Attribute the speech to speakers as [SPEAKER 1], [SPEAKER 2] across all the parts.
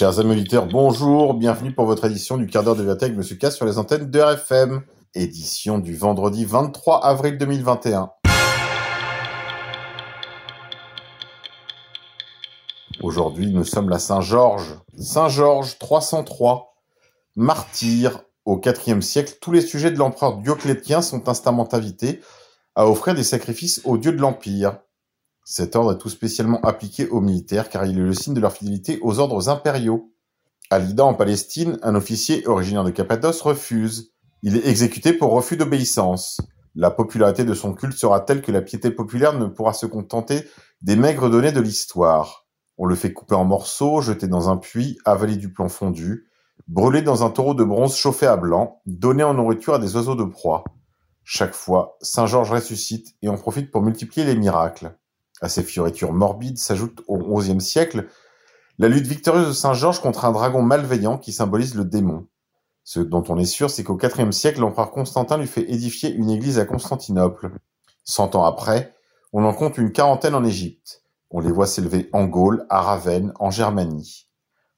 [SPEAKER 1] Chers amis auditeurs, bonjour, bienvenue pour votre édition du quart d'heure de avec Monsieur K sur les antennes de RFM. Édition du vendredi 23 avril 2021. Aujourd'hui, nous sommes la Saint-Georges. Saint-Georges 303, martyr. Au IVe siècle, tous les sujets de l'empereur Dioclétien sont instamment invités à offrir des sacrifices aux dieux de l'Empire. Cet ordre est tout spécialement appliqué aux militaires car il est le signe de leur fidélité aux ordres impériaux. À Lida en Palestine, un officier originaire de Cappadoce refuse. Il est exécuté pour refus d'obéissance. La popularité de son culte sera telle que la piété populaire ne pourra se contenter des maigres données de l'histoire. On le fait couper en morceaux, jeter dans un puits, avaler du plomb fondu, brûler dans un taureau de bronze chauffé à blanc, donner en nourriture à des oiseaux de proie. Chaque fois, Saint Georges ressuscite et en profite pour multiplier les miracles. À ces fioritures morbides s'ajoute au XIe siècle la lutte victorieuse de Saint Georges contre un dragon malveillant qui symbolise le démon. Ce dont on est sûr, c'est qu'au IVe siècle, l'empereur Constantin lui fait édifier une église à Constantinople. Cent ans après, on en compte une quarantaine en Égypte. On les voit s'élever en Gaule, à Ravenne, en Germanie.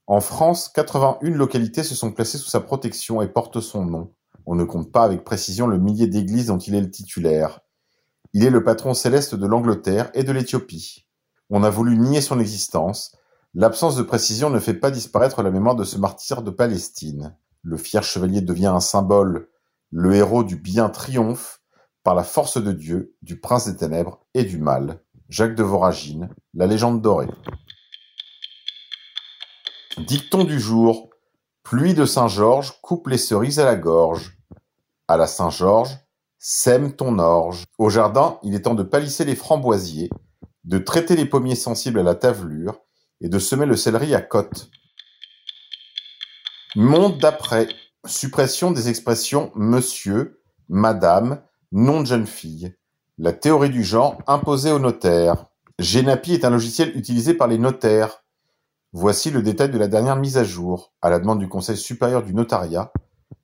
[SPEAKER 1] En France, 81 localités se sont placées sous sa protection et portent son nom. On ne compte pas avec précision le millier d'églises dont il est le titulaire. Il est le patron céleste de l'Angleterre et de l'Éthiopie. On a voulu nier son existence. L'absence de précision ne fait pas disparaître la mémoire de ce martyr de Palestine. Le fier chevalier devient un symbole. Le héros du bien triomphe par la force de Dieu, du prince des ténèbres et du mal. Jacques de Voragine, La légende dorée. Dicton du jour. Pluie de Saint-Georges coupe les cerises à la gorge. À la Saint-Georges, sème ton orge. Au jardin, il est temps de palisser les framboisiers, de traiter les pommiers sensibles à la tavelure et de semer le céleri à côte. Monde d'après. Suppression des expressions monsieur, madame, nom de jeune fille. La théorie du genre imposée aux notaires. Genapi est un logiciel utilisé par les notaires. Voici le détail de la dernière mise à jour, à la demande du Conseil supérieur du notariat.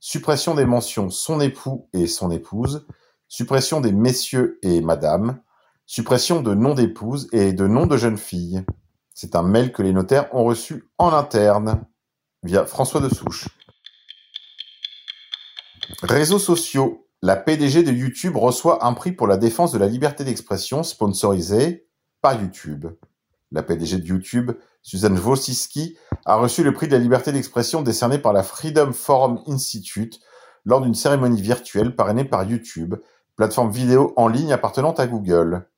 [SPEAKER 1] Suppression des mentions son époux et son épouse. Suppression des messieurs et madame. Suppression de nom d'épouse et de nom de jeune fille. C'est un mail que les notaires ont reçu en interne via François de Souche. Réseaux sociaux. La PDG de YouTube reçoit un prix pour la défense de la liberté d'expression sponsorisé par YouTube. La PDG de YouTube, Suzanne Wojcicki, a reçu le prix de la liberté d'expression décerné par la Freedom Forum Institute lors d'une cérémonie virtuelle parrainée par YouTube, plateforme vidéo en ligne appartenant à Google.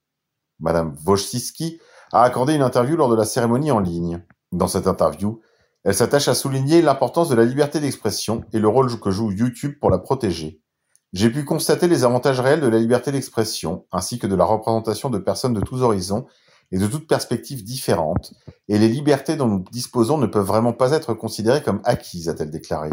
[SPEAKER 1] Madame Wojcicki a accordé une interview lors de la cérémonie en ligne. Dans cette interview, elle s'attache à souligner l'importance de la liberté d'expression et le rôle que joue YouTube pour la protéger. J'ai pu constater les avantages réels de la liberté d'expression, ainsi que de la représentation de personnes de tous horizons et de toutes perspectives différentes, et les libertés dont nous disposons ne peuvent vraiment pas être considérées comme acquises, a-t-elle déclaré.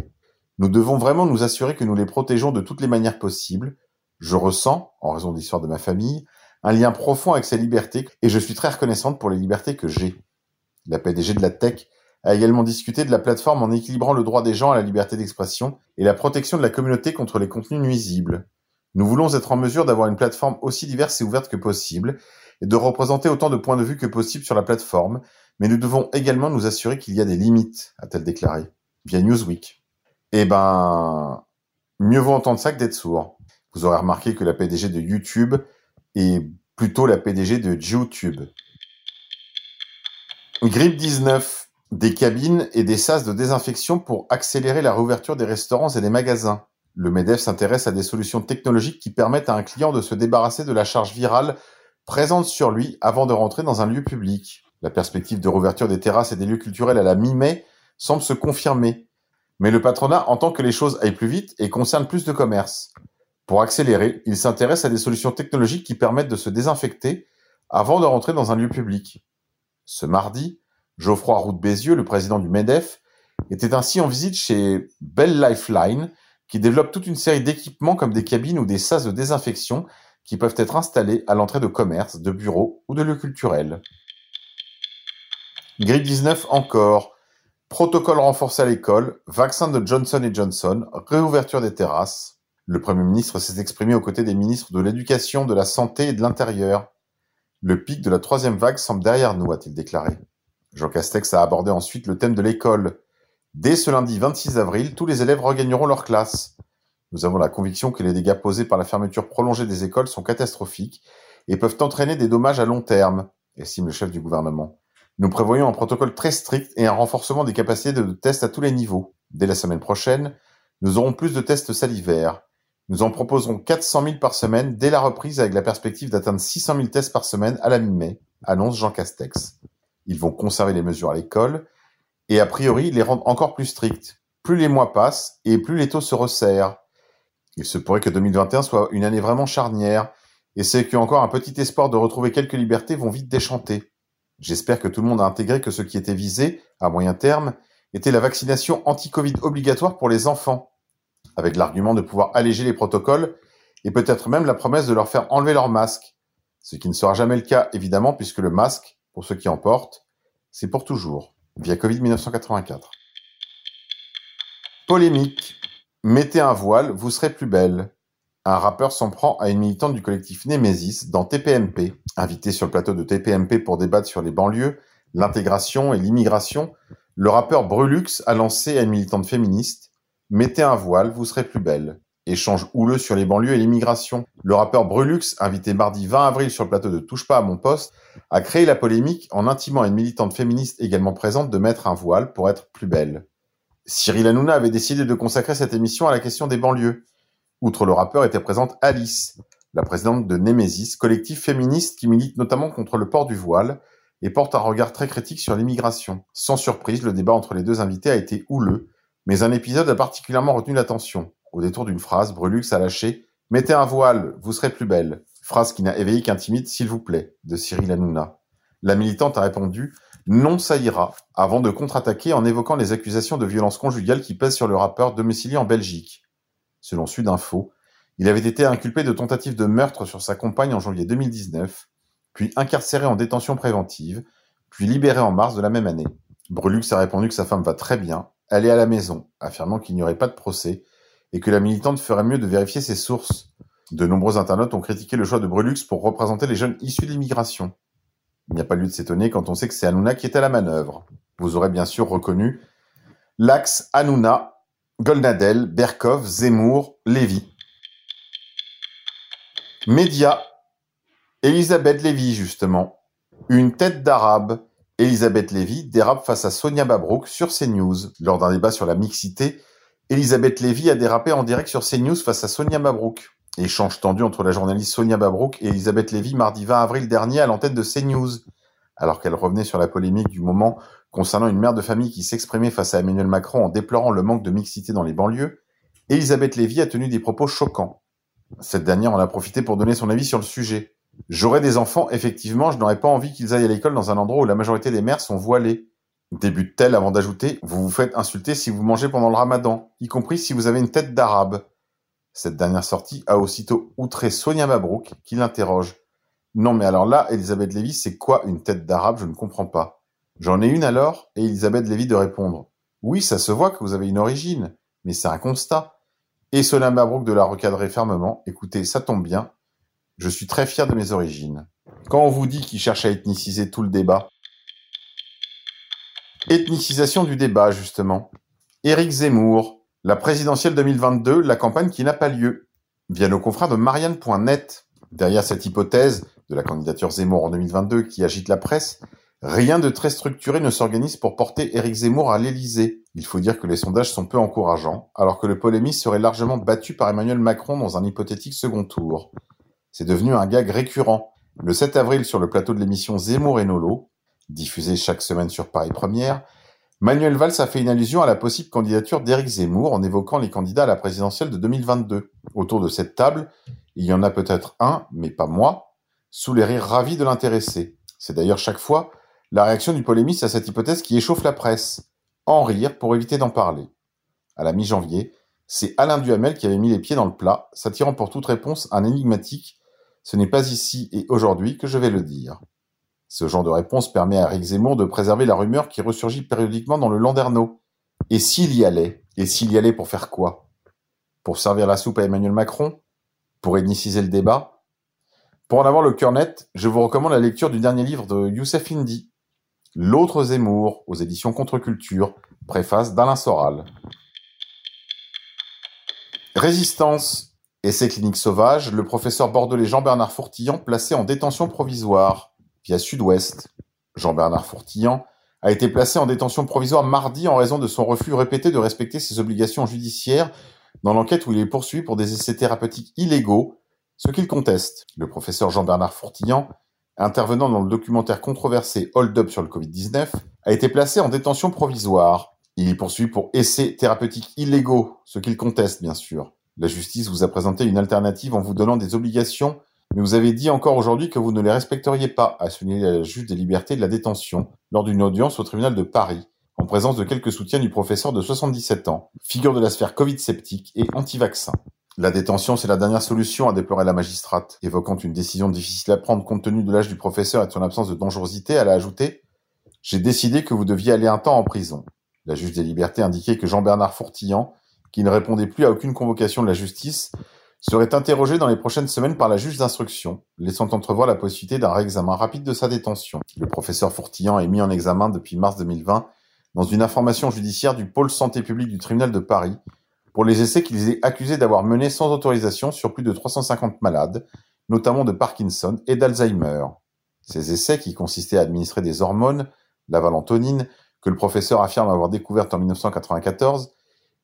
[SPEAKER 1] Nous devons vraiment nous assurer que nous les protégeons de toutes les manières possibles. Je ressens, en raison de l'histoire de ma famille, un lien profond avec ces libertés, et je suis très reconnaissante pour les libertés que j'ai. La PDG de la tech a également discuté de la plateforme en équilibrant le droit des gens à la liberté d'expression et la protection de la communauté contre les contenus nuisibles. Nous voulons être en mesure d'avoir une plateforme aussi diverse et ouverte que possible et de représenter autant de points de vue que possible sur la plateforme, mais nous devons également nous assurer qu'il y a des limites, a-t-elle déclaré, via Newsweek. Eh ben, mieux vaut entendre ça que d'être sourd. Vous aurez remarqué que la PDG de YouTube est plutôt la PDG de YouTube. Grippe 19 des cabines et des sas de désinfection pour accélérer la réouverture des restaurants et des magasins. Le MEDEF s'intéresse à des solutions technologiques qui permettent à un client de se débarrasser de la charge virale présente sur lui avant de rentrer dans un lieu public. La perspective de réouverture des terrasses et des lieux culturels à la mi-mai semble se confirmer. Mais le patronat entend que les choses aillent plus vite et concernent plus de commerces. Pour accélérer, il s'intéresse à des solutions technologiques qui permettent de se désinfecter avant de rentrer dans un lieu public. Ce mardi, Geoffroy Roux Bézieux, le président du MEDEF, était ainsi en visite chez Bell Lifeline, qui développe toute une série d'équipements comme des cabines ou des sas de désinfection qui peuvent être installés à l'entrée de commerces, de bureaux ou de lieux culturels. Grippe 19 encore. Protocole renforcé à l'école, vaccin de Johnson Johnson, réouverture des terrasses. Le Premier ministre s'est exprimé aux côtés des ministres de l'Éducation, de la Santé et de l'Intérieur. Le pic de la troisième vague semble derrière nous, a-t-il déclaré. Jean Castex a abordé ensuite le thème de l'école. Dès ce lundi 26 avril, tous les élèves regagneront leur classe. Nous avons la conviction que les dégâts posés par la fermeture prolongée des écoles sont catastrophiques et peuvent entraîner des dommages à long terme, estime le chef du gouvernement. Nous prévoyons un protocole très strict et un renforcement des capacités de tests à tous les niveaux. Dès la semaine prochaine, nous aurons plus de tests salivaires. Nous en proposerons 400 000 par semaine dès la reprise avec la perspective d'atteindre 600 000 tests par semaine à la mi-mai, annonce Jean Castex. Ils vont conserver les mesures à l'école et a priori les rendre encore plus strictes. Plus les mois passent et plus les taux se resserrent. Il se pourrait que 2021 soit une année vraiment charnière, et ceux qui ont encore un petit espoir de retrouver quelques libertés vont vite déchanter. J'espère que tout le monde a intégré que ce qui était visé, à moyen terme, était la vaccination anti-Covid obligatoire pour les enfants, avec l'argument de pouvoir alléger les protocoles et peut-être même la promesse de leur faire enlever leur masque, ce qui ne sera jamais le cas évidemment puisque le masque, pour ceux qui en portent, c'est pour toujours, via Covid 1984. Polémique. Mettez un voile, vous serez plus belle. Un rappeur s'en prend à une militante du collectif Nemesis dans TPMP. Invité sur le plateau de TPMP pour débattre sur les banlieues, l'intégration et l'immigration, le rappeur Brulux a lancé à une militante féministe Mettez un voile, vous serez plus belle. Échange houleux sur les banlieues et l'immigration. Le rappeur Brulux, invité mardi 20 avril sur le plateau de Touche pas à mon poste, a créé la polémique en intimant à une militante féministe également présente de mettre un voile pour être plus belle. Cyril Hanouna avait décidé de consacrer cette émission à la question des banlieues. Outre le rappeur était présente Alice, la présidente de Nemesis, collectif féministe qui milite notamment contre le port du voile et porte un regard très critique sur l'immigration. Sans surprise, le débat entre les deux invités a été houleux, mais un épisode a particulièrement retenu l'attention. Au détour d'une phrase, Brulux a lâché « Mettez un voile, vous serez plus belle », phrase qui n'a éveillé qu'un timide « S'il vous plaît » de Cyril Hanouna. La militante a répondu non, ça ira, avant de contre-attaquer en évoquant les accusations de violence conjugale qui pèsent sur le rappeur domicilié en Belgique. Selon Sudinfo, il avait été inculpé de tentative de meurtre sur sa compagne en janvier 2019, puis incarcéré en détention préventive, puis libéré en mars de la même année. Brulux a répondu que sa femme va très bien, elle est à la maison, affirmant qu'il n'y aurait pas de procès et que la militante ferait mieux de vérifier ses sources. De nombreux internautes ont critiqué le choix de Brulux pour représenter les jeunes issus de l'immigration. Il n'y a pas lieu de s'étonner quand on sait que c'est Hanouna qui est à la manœuvre. Vous aurez bien sûr reconnu l'axe Hanouna, Goldnadel, Berkov, Zemmour, Lévy. Média, Elisabeth Lévy justement. Une tête d'arabe. Elisabeth Lévy dérape face à Sonia Babrouk sur CNews. Lors d'un débat sur la mixité, Elisabeth Lévy a dérapé en direct sur CNews face à Sonia Babrouk. Échange tendu entre la journaliste Sonia Babrouk et Elisabeth Lévy mardi 20 avril dernier à l'antenne de CNews. Alors qu'elle revenait sur la polémique du moment concernant une mère de famille qui s'exprimait face à Emmanuel Macron en déplorant le manque de mixité dans les banlieues, Elisabeth Lévy a tenu des propos choquants. Cette dernière en a profité pour donner son avis sur le sujet. J'aurais des enfants, effectivement, je n'aurais pas envie qu'ils aillent à l'école dans un endroit où la majorité des mères sont voilées. Débute-t-elle avant d'ajouter Vous vous faites insulter si vous mangez pendant le ramadan, y compris si vous avez une tête d'arabe. Cette dernière sortie a aussitôt outré Sonia Mabrouk, qui l'interroge. Non mais alors là, Elisabeth Lévy, c'est quoi une tête d'arabe? Je ne comprends pas. J'en ai une alors Et Elisabeth Lévy de répondre. Oui, ça se voit que vous avez une origine, mais c'est un constat. Et Sonia Mabrouk de la recadrer fermement. Écoutez, ça tombe bien. Je suis très fier de mes origines. Quand on vous dit qu'il cherche à ethniciser tout le débat, ethnicisation du débat, justement. Éric Zemmour, la présidentielle 2022, la campagne qui n'a pas lieu. Via nos confrères de Marianne.net. Derrière cette hypothèse de la candidature Zemmour en 2022 qui agite la presse, rien de très structuré ne s'organise pour porter Éric Zemmour à l'Élysée. Il faut dire que les sondages sont peu encourageants, alors que le polémiste serait largement battu par Emmanuel Macron dans un hypothétique second tour. C'est devenu un gag récurrent. Le 7 avril, sur le plateau de l'émission Zemmour et Nolo, diffusée chaque semaine sur Paris Première, Manuel Valls a fait une allusion à la possible candidature d'Éric Zemmour en évoquant les candidats à la présidentielle de 2022. Autour de cette table, il y en a peut-être un, mais pas moi, sous les rires ravis de l'intéressé. C'est d'ailleurs chaque fois la réaction du polémiste à cette hypothèse qui échauffe la presse. En rire pour éviter d'en parler. À la mi-janvier, c'est Alain Duhamel qui avait mis les pieds dans le plat, s'attirant pour toute réponse un énigmatique Ce n'est pas ici et aujourd'hui que je vais le dire. Ce genre de réponse permet à Eric Zemmour de préserver la rumeur qui ressurgit périodiquement dans le Landerneau. Et s'il y allait Et s'il y allait pour faire quoi? Pour servir la soupe à Emmanuel Macron? Pour éniciser le débat? Pour en avoir le cœur net, je vous recommande la lecture du dernier livre de Youssef Indy, L'autre Zemmour, aux éditions Contre-Culture, préface d'Alain Soral. Résistance, essai clinique sauvage, le professeur bordelais Jean-Bernard Fourtillan placé en détention provisoire Sud-Ouest. Jean-Bernard Fourtillan a été placé en détention provisoire mardi en raison de son refus répété de respecter ses obligations judiciaires dans l'enquête où il est poursuivi pour des essais thérapeutiques illégaux, ce qu'il conteste. Le professeur Jean-Bernard Fourtillan, intervenant dans le documentaire controversé Hold Up sur le Covid-19, a été placé en détention provisoire. Il est poursuivi pour essais thérapeutiques illégaux, ce qu'il conteste bien sûr. La justice vous a présenté une alternative en vous donnant des obligations, mais vous avez dit encore aujourd'hui que vous ne les respecteriez pas, a souligné la juge des libertés de la détention lors d'une audience au tribunal de Paris, en présence de quelques soutiens du professeur de 77 ans, figure de la sphère Covid sceptique et anti-vaccin. La détention, c'est la dernière solution, a déploré la magistrate. Évoquant une décision difficile à prendre compte tenu de l'âge du professeur et de son absence de dangerosité, elle a ajouté « J'ai décidé que vous deviez aller un temps en prison ». La juge des libertés indiquait que Jean-Bernard Fourtillan qui ne répondait plus à aucune convocation de la justice, serait interrogé dans les prochaines semaines par la juge d'instruction, laissant entrevoir la possibilité d'un réexamen rapide de sa détention. Le professeur Fourtillan est mis en examen depuis mars 2020 dans une information judiciaire du pôle santé publique du tribunal de Paris pour les essais qu'il est accusé d'avoir menés sans autorisation sur plus de 350 malades, notamment de Parkinson et d'Alzheimer. Ces essais, qui consistaient à administrer des hormones, la valentonine, que le professeur affirme avoir découverte en 1994,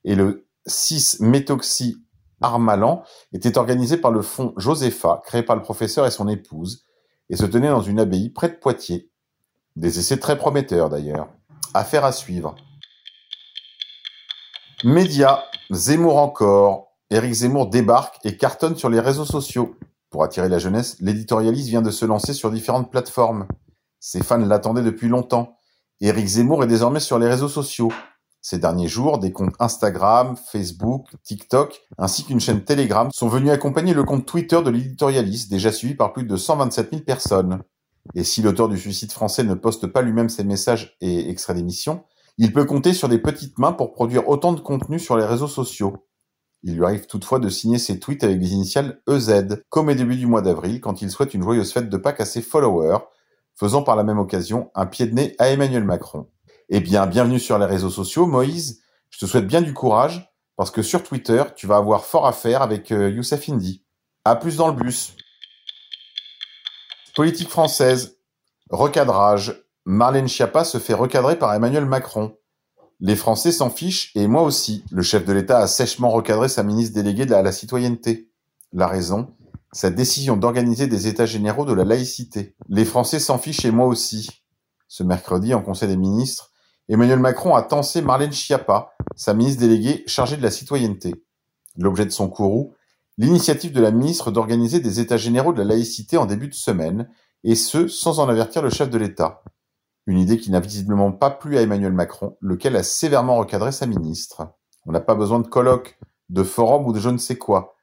[SPEAKER 1] et le 6-méthoxy Armalan était organisé par le fonds Josepha, créé par le professeur et son épouse, et se tenait dans une abbaye près de Poitiers. Des essais très prometteurs d'ailleurs. Affaire à suivre. Média, Zemmour encore. Éric Zemmour débarque et cartonne sur les réseaux sociaux. Pour attirer la jeunesse, l'éditorialiste vient de se lancer sur différentes plateformes. Ses fans l'attendaient depuis longtemps. Éric Zemmour est désormais sur les réseaux sociaux. Ces derniers jours, des comptes Instagram, Facebook, TikTok, ainsi qu'une chaîne Telegram sont venus accompagner le compte Twitter de l'éditorialiste, déjà suivi par plus de 127 000 personnes. Et si l'auteur du suicide français ne poste pas lui-même ses messages et extraits d'émissions, il peut compter sur des petites mains pour produire autant de contenu sur les réseaux sociaux. Il lui arrive toutefois de signer ses tweets avec les initiales EZ, comme au début du mois d'avril, quand il souhaite une joyeuse fête de Pâques à ses followers, faisant par la même occasion un pied de nez à Emmanuel Macron. Eh bien, bienvenue sur les réseaux sociaux. Moïse, je te souhaite bien du courage parce que sur Twitter, tu vas avoir fort à faire avec euh, Youssef Indy. À plus dans le bus. Politique française. Recadrage. Marlène Schiappa se fait recadrer par Emmanuel Macron. Les Français s'en fichent et moi aussi. Le chef de l'État a sèchement recadré sa ministre déléguée la, la citoyenneté. La raison? Sa décision d'organiser des états généraux de la laïcité. Les Français s'en fichent et moi aussi. Ce mercredi, en Conseil des ministres, Emmanuel Macron a tensé Marlène Schiappa, sa ministre déléguée chargée de la citoyenneté. L'objet de son courroux, l'initiative de la ministre d'organiser des états généraux de la laïcité en début de semaine, et ce, sans en avertir le chef de l'État. Une idée qui n'a visiblement pas plu à Emmanuel Macron, lequel a sévèrement recadré sa ministre. On n'a pas besoin de colloques, de forums ou de je ne sais quoi.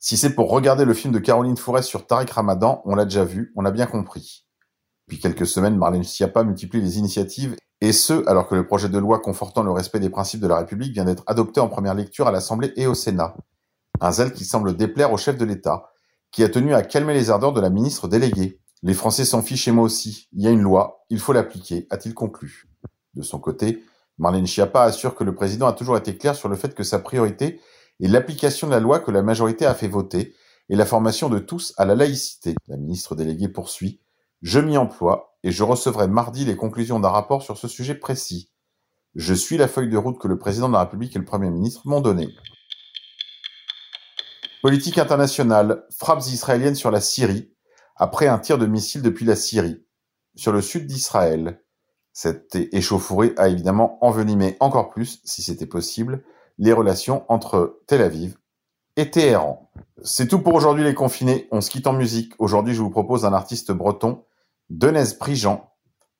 [SPEAKER 1] Si c'est pour regarder le film de Caroline Fourest sur Tariq Ramadan, on l'a déjà vu, on a bien compris. Depuis quelques semaines, Marlène Schiappa multiplie les initiatives et ce, alors que le projet de loi confortant le respect des principes de la République vient d'être adopté en première lecture à l'Assemblée et au Sénat. Un zèle qui semble déplaire au chef de l'État, qui a tenu à calmer les ardeurs de la ministre déléguée. Les Français s'en fichent et moi aussi. Il y a une loi, il faut l'appliquer, a-t-il conclu. De son côté, Marlène Schiappa assure que le président a toujours été clair sur le fait que sa priorité est l'application de la loi que la majorité a fait voter et la formation de tous à la laïcité. La ministre déléguée poursuit. Je m'y emploie et je recevrai mardi les conclusions d'un rapport sur ce sujet précis. Je suis la feuille de route que le président de la République et le Premier ministre m'ont donnée. Politique internationale, frappes israéliennes sur la Syrie, après un tir de missile depuis la Syrie, sur le sud d'Israël. Cette échauffourée a évidemment envenimé encore plus, si c'était possible, les relations entre Tel Aviv et Téhéran. C'est tout pour aujourd'hui les confinés, on se quitte en musique. Aujourd'hui je vous propose un artiste breton Denez Prigent,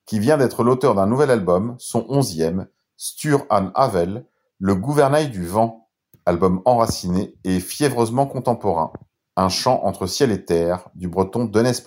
[SPEAKER 1] qui vient d'être l'auteur d'un nouvel album, son onzième, Stur an Havel, Le gouvernail du vent, album enraciné et fiévreusement contemporain, un chant entre ciel et terre du breton Denez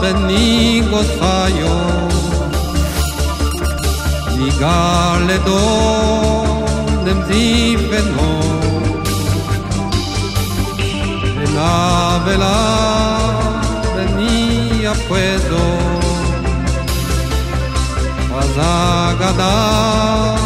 [SPEAKER 2] benigos fallos, ni galedon nem veno, Vela vela venía puedo, mas agradar